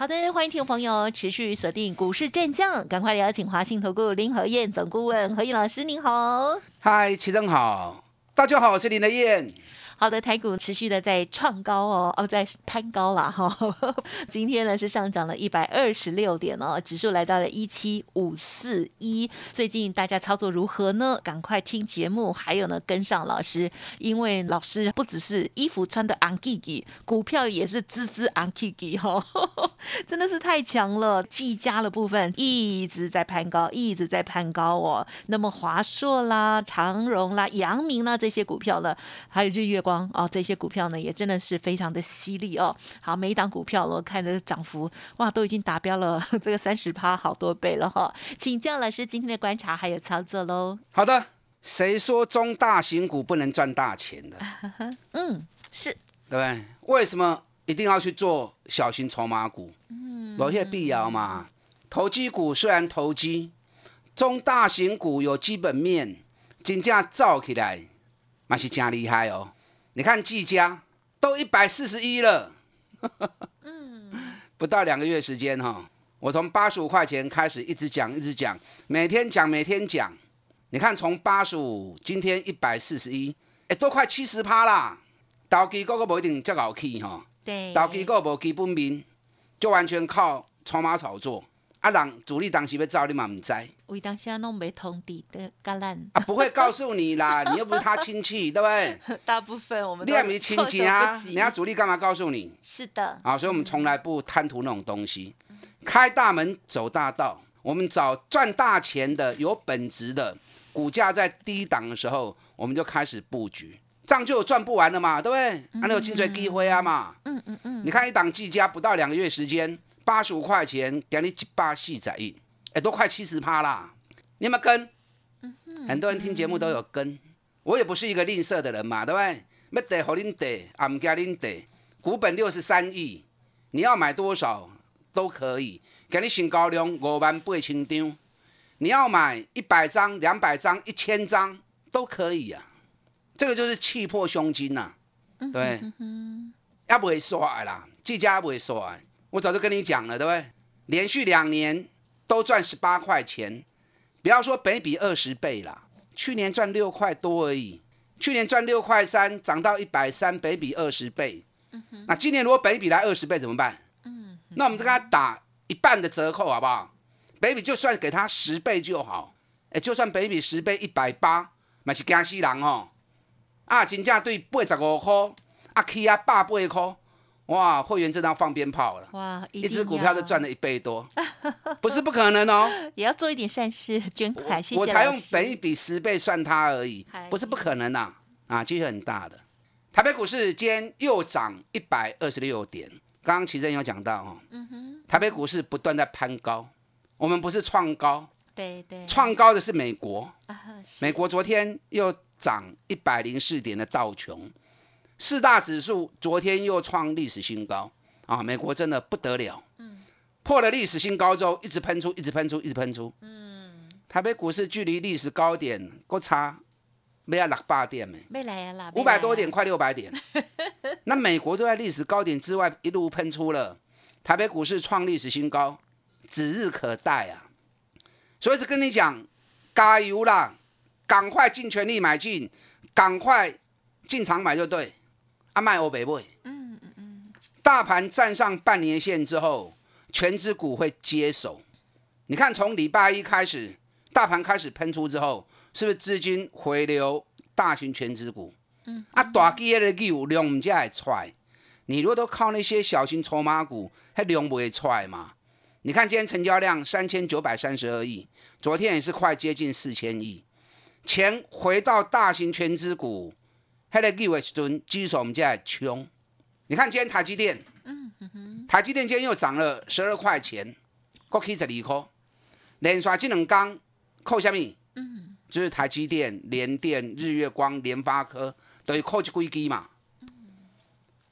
好的，欢迎听众朋友持续锁定股市战将，赶快邀请华信投顾林和燕总顾问何燕老师，您好。嗨，齐正好，大家好，我是林和燕。好的，台股持续的在创高哦，哦，在攀高了哈。今天呢是上涨了一百二十六点哦，指数来到了一七五四一。最近大家操作如何呢？赶快听节目，还有呢跟上老师，因为老师不只是衣服穿的昂 K K，股票也是滋滋昂 K K 哈，真的是太强了。技嘉的部分一直在攀高，一直在攀高哦。那么华硕啦、长荣啦、阳明啦这些股票呢，还有日月光。哦，这些股票呢也真的是非常的犀利哦。好，每一档股票我看的涨幅哇，都已经达标了 这个三十趴好多倍了哈。请教老师今天的观察还有操作喽。好的，谁说中大型股不能赚大钱的？嗯，是对不对？为什么一定要去做小型筹码股？嗯，有些必要嘛。投机股虽然投机，中大型股有基本面，金价造起来，那是真厉害哦。你看技嘉都一百四十一了，嗯，不到两个月时间哈，我从八十五块钱开始一直讲一直讲，每天讲每天讲。你看从八十五，今天一百四十一，哎，都快七十趴啦。投机个个不一定这好去哈，对，投机个无基本面，就完全靠筹码炒作。啊，人主力当时要走，你嘛唔知。为当时弄没通底的橄榄啊，不会告诉你啦，你又不是他亲戚，对不对？大部分我们你也没亲戚啊，人家主力干嘛告诉你？是的。啊，所以我们从来不贪图那种东西，开大门走大道，我们找赚大钱的、有本质的，股价在低档的时候，我们就开始布局，这样就有赚不完了嘛，对不对？还有金水机会啊嘛。嗯嗯嗯。你看一档计价不到两个月时间。八十五块钱给你一百四十亿，哎，都快七十趴啦！你有没有跟？很多人听节目都有跟，我也不是一个吝啬的人嘛，对不对？要得好恁得，啊唔加恁得。股本六十三亿，你要买多少都可以，给你新高量五万八千张。你要买一百张、两百张、一千张都可以啊。这个就是气魄胸襟呐，对，也不会衰啦，自家也不会衰。我早就跟你讲了，对不对？连续两年都赚十八块钱，不要说北比二十倍啦，去年赚六块多而已。去年赚六块三，涨到一百三，北比二十倍。那今年如果北比来二十倍怎么办？那我们再给他打一半的折扣，好不好？北比就算给他十倍就好。哎，就算北比十倍一百八，那是惊死人哦。啊，金价对八十五块，啊起啊百八块。哇，会员这张放鞭炮了！哇，一只股票就赚了一倍多，不是不可能哦。也要做一点善事，捐款。谢谢我才用本一比十倍算它而已，不是不可能呐。啊，机会很大的。台北股市今天又涨一百二十六点。刚刚齐正有讲到哦，嗯哼，台北股市不断在攀高，我们不是创高，对对，创高的是美国。美国昨天又涨一百零四点的道琼。四大指数昨天又创历史新高啊！美国真的不得了，嗯，破了历史新高之后，一直喷出，一直喷出，一直喷出，嗯。台北股市距离历史高点够差，没要六百点没？没来呀啦，五百多点，快六百点。那美国都在历史高点之外一路喷出了，台北股市创历史新高，指日可待啊！所以是跟你讲，加油啦，赶快尽全力买进，赶快进场买就对。阿卖欧北不？嗯嗯嗯。大盘站上半年线之后，全指股会接手。你看，从礼拜一开始，大盘开始喷出之后，是不是资金回流大型全指股？嗯。啊，大基的股量唔才会出来。你如果都靠那些小型筹码股，它量不会出来嘛？你看今天成交量三千九百三十二亿，昨天也是快接近四千亿，钱回到大型全资股。迄个六月时阵，指数我们在冲。你看今天台积电，台积电今天又涨了十二块钱，过起十二块。连续这两天扣什么？嗯，就是台积电、联电、日月光、联发科等于扣起硅基嘛。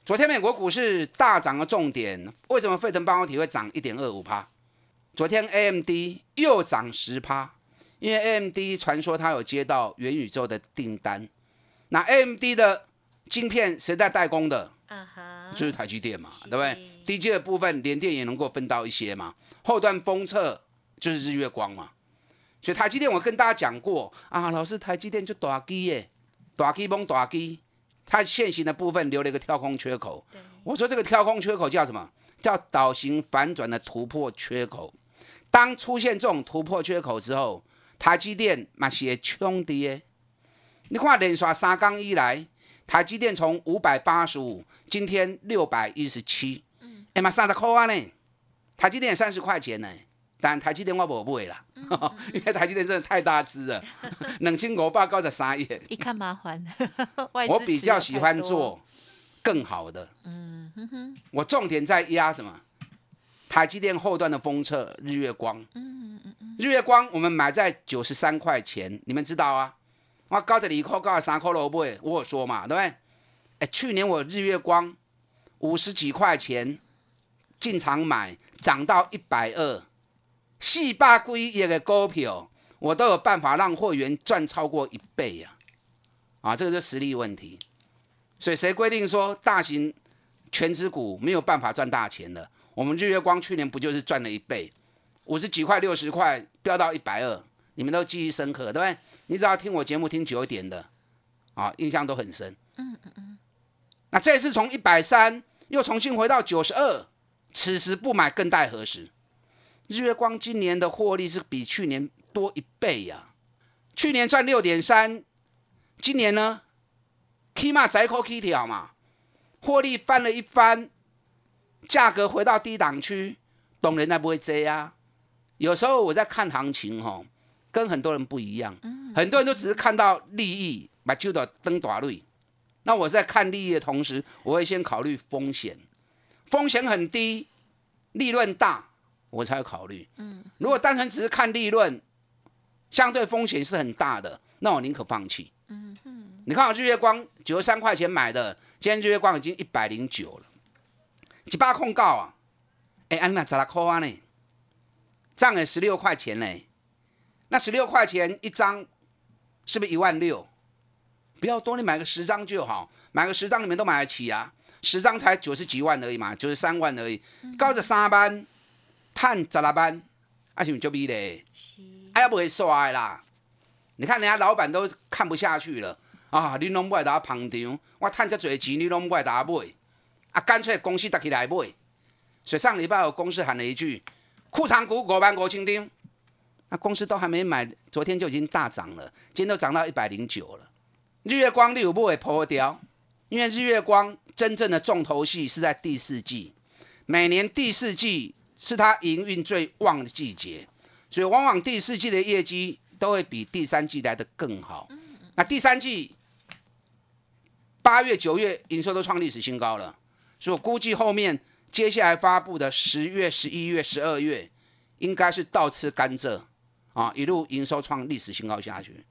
昨天美国股市大涨的重点，为什么费城半导体会涨一点二五趴？昨天 AMD 又涨十趴，因为 AMD 传说它有接到元宇宙的订单。那 AMD 的晶片谁在代工的？啊哈，就是台积电嘛，对不对？DJ 的部分联电也能够分到一些嘛，后段封测就是日月光嘛。所以台积电我跟大家讲过啊，老师台积电就大机耶，大机崩大机，它现行的部分留了一个跳空缺口。我说这个跳空缺口叫什么？叫倒型反转的突破缺口。当出现这种突破缺口之后，台积电嘛是会冲跌。你看连续三刚以来，台积电从五百八十五，今天六百一十七，哎嘛三十块啊呢，台积电三十块钱呢，但台积电我无买啦，因为台积电真的太大只了，两千五百九十三亿，一看麻烦，我比较喜欢，做更好的。嗯哼哼，我重点在压什么？台积电后段的封测日月光，嗯嗯嗯，日月光我们买在九十三块钱，你们知道啊？我高着里扣高三块萝卜，我有说嘛，对不对？哎，去年我日月光五十几块钱进场买，涨到一百二，四百几亿的股票，我都有办法让会员赚超过一倍呀、啊！这个是实力问题。所以谁规定说大型全指股没有办法赚大钱的？我们日月光去年不就是赚了一倍，五十几块、六十块飙到一百二，你们都记忆深刻，对不对？你只要听我节目听久一点的，啊，印象都很深。嗯嗯嗯。那这次从一百三又重新回到九十二，此时不买更待何时？日月光今年的获利是比去年多一倍呀、去年赚六点三，今年呢，起码窄口 K 条嘛，获利翻了一番，价格回到低档区，懂人才不会追啊。有时候我在看行情吼，跟很多人不一样，很多人都只是看到利益，把就的登大瑞。那我在看利益的同时，我会先考虑风险，风险很低，利润大，我才会考虑。嗯，如果单纯只是看利润，相对风险是很大的，那我宁可放弃。嗯你看我日月光九十三块钱买的，今天日月光已经一百零九了，一百控告啊！哎，安娜十六块啊呢，涨了十六块钱呢。那十六块钱一张，是不是一万六？不要多，你买个十张就好，买个十张你们都买得起啊。十张才九十几万而已嘛，九十三万而已，高着三班，探十六班，啊是不是就比嘞？是，哎呀，不会刷的啦！你看人家老板都看不下去了啊！你拢不来打捧场，我赚这侪钱，你拢不来打买，啊，干脆公司搭起来买。所以上礼拜我公司喊了一句：库藏股五万五千张，那公司都还没买，昨天就已经大涨了，今天都涨到一百零九了。日月光六不会破掉？因为日月光真正的重头戏是在第四季，每年第四季是它营运最旺的季节，所以往往第四季的业绩都会比第三季来的更好。那第三季八月、九月营收都创历史新高了，所以我估计后面接下来发布的十月、十一月、十二月，应该是倒吃甘蔗啊，一路营收创历史新高下去。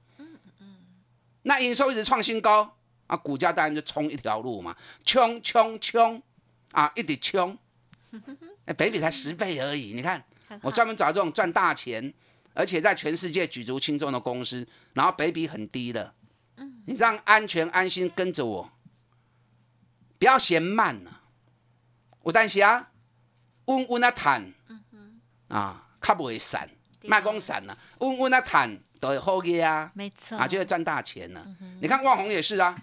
那营收一直创新高啊，股价当然就冲一条路嘛，冲冲冲啊，一直冲。哎，北比才十倍而已，你看我专门找这种赚大钱，而且在全世界举足轻重的公司，然后北比很低的，你这样安全安心跟着我，不要嫌慢了、我担心啊，稳稳啊谈，啊，较不会散，卖光散了，稳稳啊谈都会好嘅啊。没错，啊，就会赚大钱了。你看万红也是啊，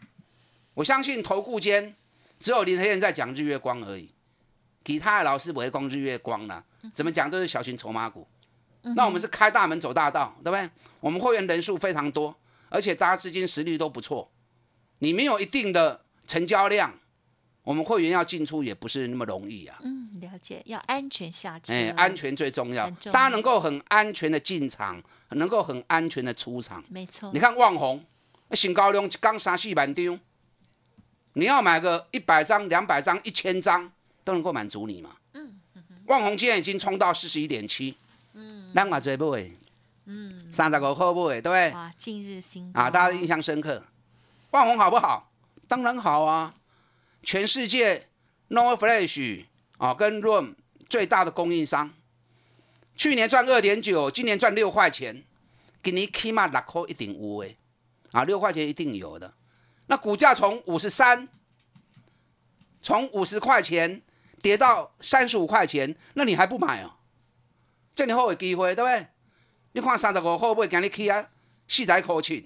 我相信投顾间只有林黑燕在讲日月光而已，其他的老师不会讲日月光啦，怎么讲都是小型筹码股。那我们是开大门走大道，对不对？我们会员人数非常多，而且大家资金实力都不错。你没有一定的成交量，我们会员要进出也不是那么容易啊。嗯，了解，要安全下车，哎，安，全最重要，大家能够很安全的进场，能够很安全的出场。没错，你看旺红，新高量刚三四万张，你要买个一百张、两百张、一千张都能够满足你嘛。嗯，旺红今天已经冲到四十一点七，嗯，咱嘛最买，嗯，三十五块买，对不对？哇，近日新高啊，大家印象深刻。万红好不好？当然好啊！全世界 Nor Flash 啊跟 Room 最大的供应商，去年赚二点九，今年赚六块钱，给你起码六块一定有诶，啊，六块钱一定有的。那股价从五十三，从五十块钱跌到三十五块钱，那你还不买哦？这么好的机会，对不对？你看三十五块买，今日起啊四十块钱。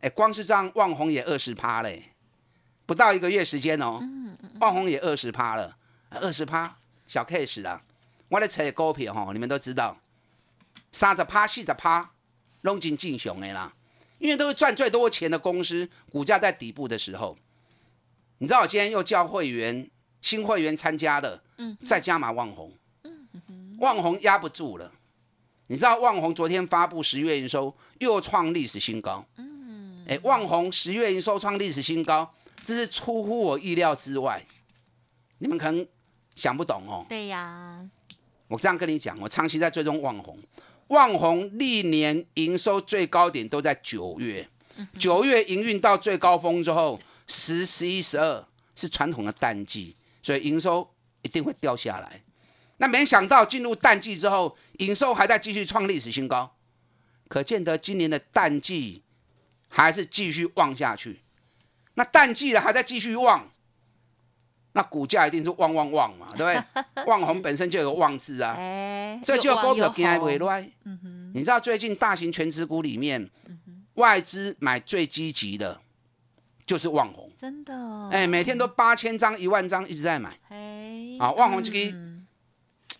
哎，光是这样，旺红也二十趴嘞，不到一个月时间哦，旺宏也二十趴了，二十趴小 case 啦。我咧扯股票吼，你们都知道，三十趴、四十趴，拢进进熊的啦，因为都是赚最多钱的公司，股价在底部的时候，你知道我今天又叫会员新会员参加的，嗯再加码旺宏，旺宏压不住了。你知道旺宏昨天发布十月营收又创历史新高，嗯。哎，旺宏十月营收创历史新高，这是出乎我意料之外。你们可能想不懂哦。对呀，我这样跟你讲，我长期在追踪旺宏，旺宏历年营收最高点都在九月，九月营运到最高峰之后，十、十一、十二是传统的淡季，所以营收一定会掉下来。那没想到进入淡季之后，营收还在继续创历史新高，可见得今年的淡季还是继续旺下去。那淡季了还在继续旺，那股价一定是旺旺旺嘛，对不对？旺红本身就有个旺字啊，哎，这就股票今天回回来。你知道最近大型全指股里面，外资买最积极的，就是旺红。真的哦，哎，每天都八千张、一万张一直在买。哎，啊旺红这个嗯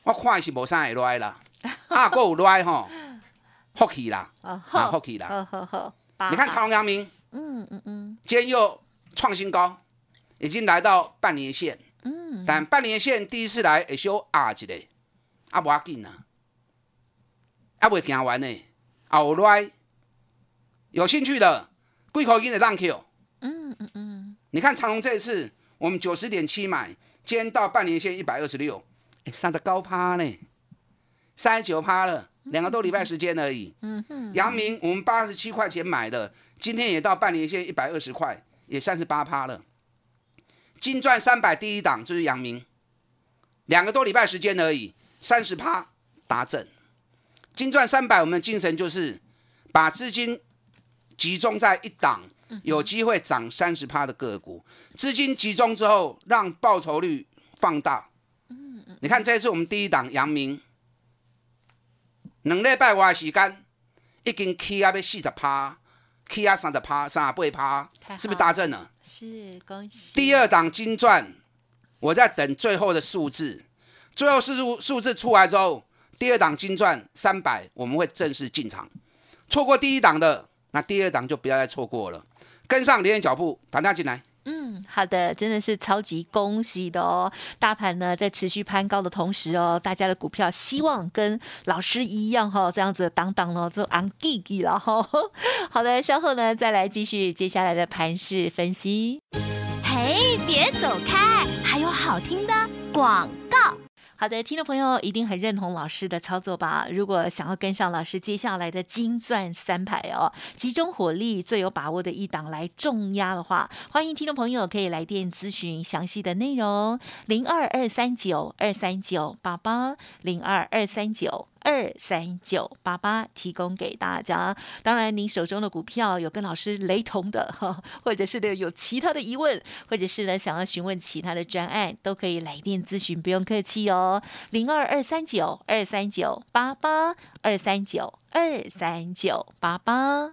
我看是无啥会来啦，啊，够有来吼，福气啦，哦啊，福气啦。你看长隆、阳明，嗯嗯嗯。今天又创新高，已经来到半年线。嗯，但半年线第一次来会小压一个，啊，无要紧啊，啊，未行完呢，后来有兴趣的，贵口音的浪 Q。嗯嗯嗯，你看长隆这一次，我们九十点七买，今天到半年线一百二十六，哎，三的高趴呢，三十九趴了，两个多礼拜时间而已。嗯哼，阳明我们八十七块钱买的，今天也到半年线一百二十块，也三十八趴了。金赚三百第一档就是阳明，两个多礼拜时间而已，三十趴达阵。金赚三百，我们的精神就是把资金集中在一档有机会涨三十趴的个股，资金集中之后，让报酬率放大。你看这次我们第一档阳明，两礼拜外的时间已经起啊要四十趴，起啊三的趴、三不会趴是不是大正了？是恭喜第二档金钻，我在等最后的数字，最后数数字出来之后，第二档金钻三百，我们会正式进场。错过第一档的，那第二档就不要再错过了，跟上连人脚步，打电进来。嗯，好的，真的是超级恭喜的哦！大盘呢在持续攀高的同时哦，大家的股票希望跟老师一样哈、哦，这样子当当哦，就昂弟弟了哈、好的，稍后呢再来继续接下来的盘势分析。嘿，别走开，还有好听的广。好的，听众朋友一定很认同老师的操作吧？如果想要跟上老师接下来的金钻三排哦，集中火力最有把握的一档来重压的话，欢迎听众朋友可以来电咨询详细的内容，零二二三九二三九八八零二二三九。二三九八八提供给大家。当然，您手中的股票有跟老师雷同的哈，或者是呢有其他的疑问，或者是呢想要询问其他的专案，都可以来电咨询，不用客气哦。零二二三九二三九八八二三九二三九八八。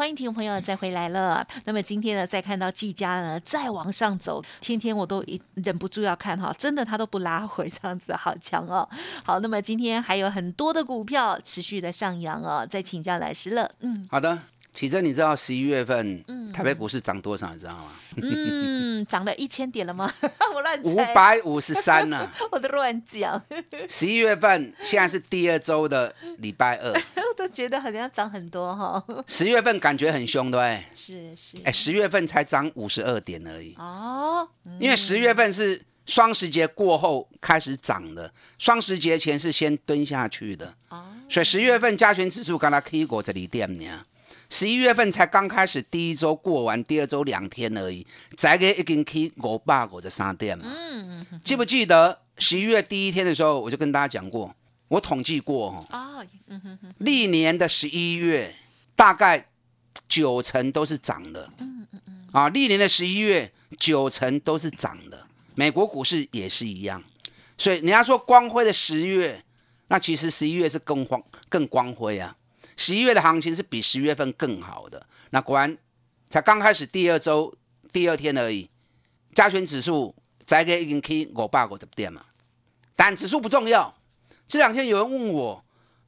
欢迎听众朋友再回来了。那么今天呢，再看到季佳呢再往上走，天天我都忍不住要看哈，真的他都不拉回，这样子好强哦。好，那么今天还有很多的股票持续的上扬哦。再请教来师了，嗯好的，启真，你知道十一月份台北股市涨多少？你知道吗？嗯，涨了一千点了吗？我乱五，百五十三呢。我都乱讲，十一月份现在是第二周的礼拜二，我都觉得好像涨很多哈。十月份感觉很凶，对不对？是是，哎，十月份才涨五十二点而已，哦，因为十月份是双十节过后开始涨的，双十节前是先蹲下去的，哦，所以十月份加权指数刚才 K 过这里点呢。十一月份才刚开始，第一周过完，第二周两天而已，再给已经 K 五百五十三点嘛。嗯，记不记得十一月第一天的时候，我就跟大家讲过，我统计过哦，哦，嗯哼哼，历年的十一月大概九成都是涨的嗯嗯。啊，历年的十一月九成都是涨的，美国股市也是一样。所以人家说光辉的十月，那其实十一月是更光更光辉啊。十一月的行情是比十月份更好的。那果然才刚开始第二周第二天而已，加权指数再给已经 K 五百五十点嘛。但指数不重要。这两天有人问我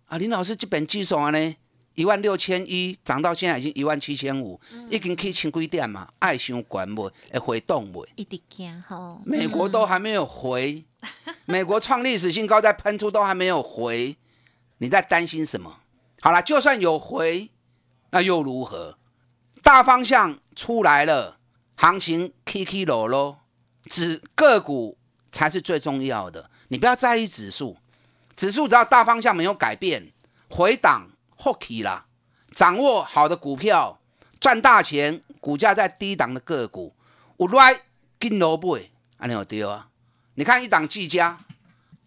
啊，林老师这本技术啊呢，一万六千一涨到现在已经一万七千五，已经可以千几点嘛？爱伤管不？会回动不？一定惊哈，美国都还没有回，美国创历史新高在喷出都还没有回，你在担心什么？好了，就算有回，那又如何？大方向出来了，行情起起落落，指个股才是最重要的。你不要在意指数，指数只要大方向没有改变，回档后起啦。掌握好的股票，赚大钱，股价在低档的个股，有来跟落买，安尼有丢啊？你看一档技嘉，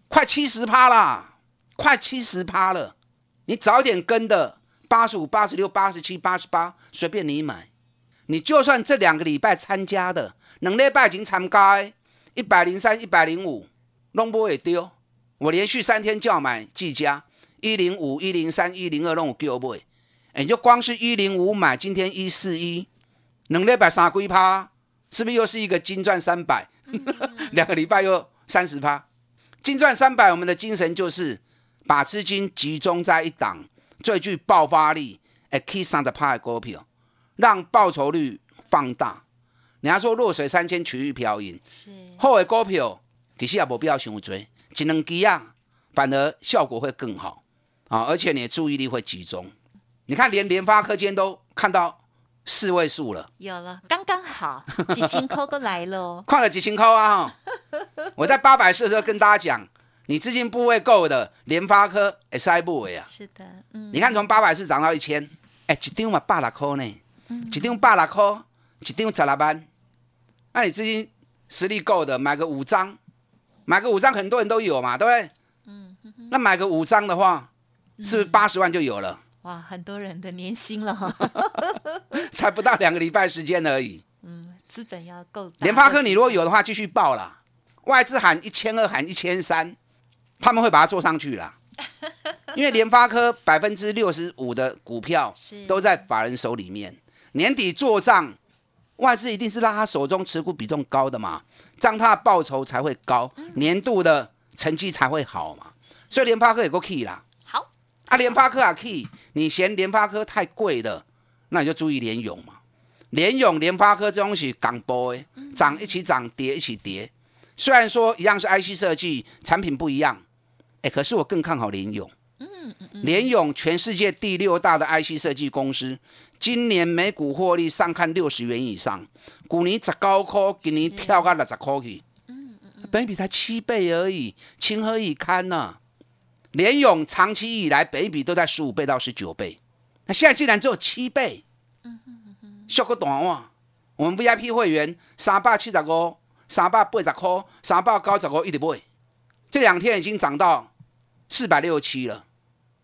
快七十趴啦，快七十趴了。你早点跟的，八十五、八十六、八十七、八十八，随便你买。你就算这两个礼拜参加的，两礼拜已经参加，一百零三、一百零五，弄不会丢。我连续三天叫买技嘉，一零五、一零三、一零二拢有叫买。哎，就光是一零五买，今天一四一，两礼拜三几趴，是不是又是一个金赚三百？两个礼拜又三十趴，金赚三百，我们的精神就是把资金集中在一档最具爆发力、哎 K 三的趴的股票，让报酬率放大。人家说弱水三千，取玉漂银，是好的股票其实也无必要想追，一两支啊，反而效果会更好啊，而且你的注意力会集中。你看，连联发科今天都看到四位数了，有了，刚刚好，几千扣都来了哦。看了几千块啊！我在八百四的时候跟大家讲，你资金部位够的，联发科也塞部位啊。是的，嗯，你看从八百四涨到一千，哎，一张嘛百来块呢，一张百来块，一张十来万。那你资金实力够的，买个五张，买个五张，很多人都有嘛，对不对？嗯。那买个五张的话，是不是八十万就有了？哇，很多人的年薪了哈。才不到两个礼拜时间而已。嗯，资本要够大。联发科你如果有的话，继续报啦。外资喊一千二，喊一千三，他们会把它做上去啦。因为联发科百分之六十五的股票都在法人手里面，年底做账，外资一定是让他手中持股比重高的嘛，这样他的报酬才会高，年度的成绩才会好嘛。所以联发科有个 key 啦。好，啊，联发科啊 key，你嫌联发科太贵的，那你就注意联勇嘛。联勇、联发科这东西港波诶，涨一起涨，跌一起跌。虽然说一样是 IC 设计，产品不一样，哎，可是我更看好联勇。联勇全世界第六大的 IC 设计公司，今年每股获利上看六十元以上，股年十九块，今年跳到六十块去。本比才七倍而已，情何以堪呢、联勇长期以来北比都在十五倍到十九倍，那现在竟然只有七倍，效果大哇！我们 VIP 会员三百七十五、三百八十块、三百九十五一直买，这两天已经涨到四百六十七了。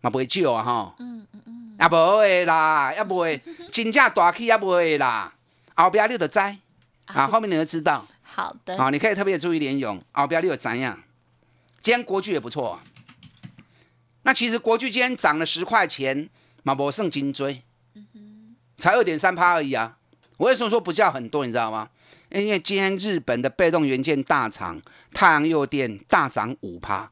嘛不会救啊哈。嗯嗯嗯。也不会啦，也不会 真正大起也不会啦。后边你就知啊，后面你就知道。好的。好，你可以特别注意联用，后边你就知呀。今天国巨也不错。那其实国巨今天涨了十块钱，嘛无剩金追，才二点三趴而已啊。我为什么说不叫很多？你知道吗？因为今天日本的被动元件大厂太阳诱电大涨五趴，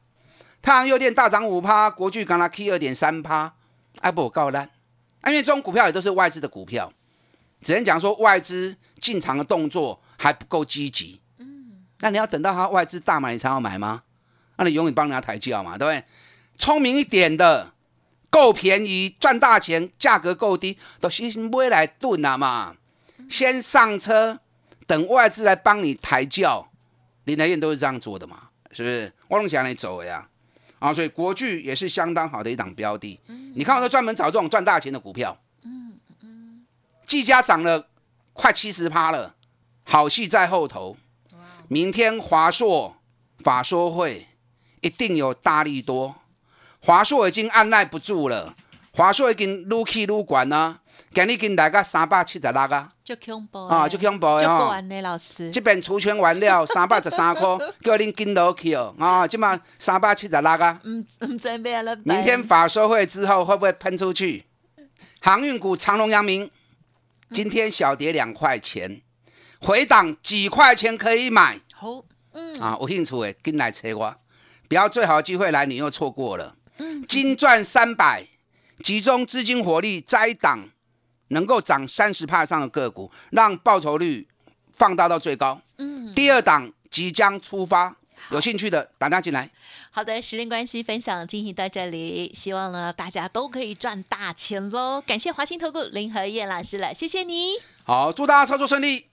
太阳诱电大涨五趴，国巨刚拉 K 二点三趴，哎不告烂，啊，因为这种股票也都是外资的股票，只能讲说外资进场的动作还不够积极。嗯，那你要等到他外资大买你才要买吗？那你永远帮人家抬轿嘛，对不对？聪明一点的，够便宜赚大钱，价格够低，都先买来炖了嘛。先上车，等外资来帮你抬轿。林台燕都是这样做的嘛，是不是？我龙想你走呀，啊，所以国巨也是相当好的一档标的。你看，我都专门找这种赚大钱的股票。嗯嗯。技嘉涨了快七十趴了，好戏在后头。明天华硕法说会一定有大力多。华硕已经按耐不住了，华硕已经撸起撸管啦，今日跟大家三百七十六啊，就恐怖啊，就恐怖的哈。老师，这边除权完了 三百十三块，叫恁跟落去哦，啊，今嘛三百七十六啊。嗯唔知咩了。明天法收会之后会不会喷出去？航运股长隆、阳明，今天小跌两块钱，回档几块钱可以买。好，嗯啊，有兴趣的跟来找我，不要最好的机会来，你又错过了。嗯金赚三百，集中资金火力摘档能够涨三十帕以上的个股，让报酬率放大到最高。嗯，第二档即将出发，有兴趣的打电进来。好的，时间关系，分享进行到这里，希望呢大家都可以赚大钱喽！感谢华兴投顾林和燕老师了，谢谢你。好，祝大家操作顺利。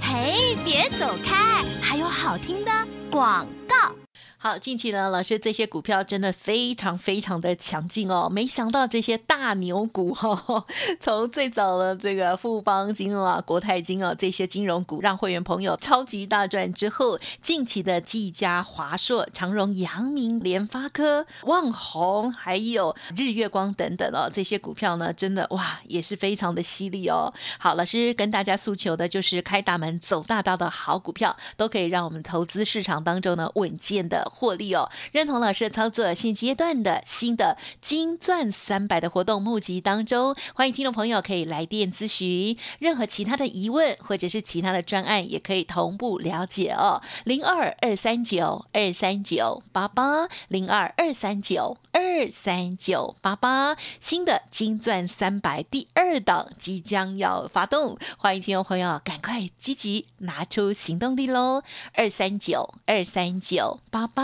嘿，别走开，还有好听的广告。好，近期呢，老师这些股票真的非常非常的强劲哦。没想到这些大牛股哈，从最早的这个富邦金啊、国泰金啊这些金融股，让会员朋友超级大赚之后，近期的技嘉、华硕、长荣、阳明、联发科、旺宏，还有日月光等等哦，这些股票呢，真的哇，也是非常的犀利哦。好，老师跟大家诉求的就是开大门走大道的好股票，都可以让我们投资市场当中呢稳健的。获利哦，认同老师的操作。现阶段的新的金钻三百的活动募集当中，欢迎听众朋友可以来电咨询，任何其他的疑问或者是其他的专案，也可以同步了解哦。零二二三九二三九八八零二二三九二三九八八，新的金钻三百第二档即将要发动，欢迎听众朋友赶快积极拿出行动力喽！二三九二三九八八。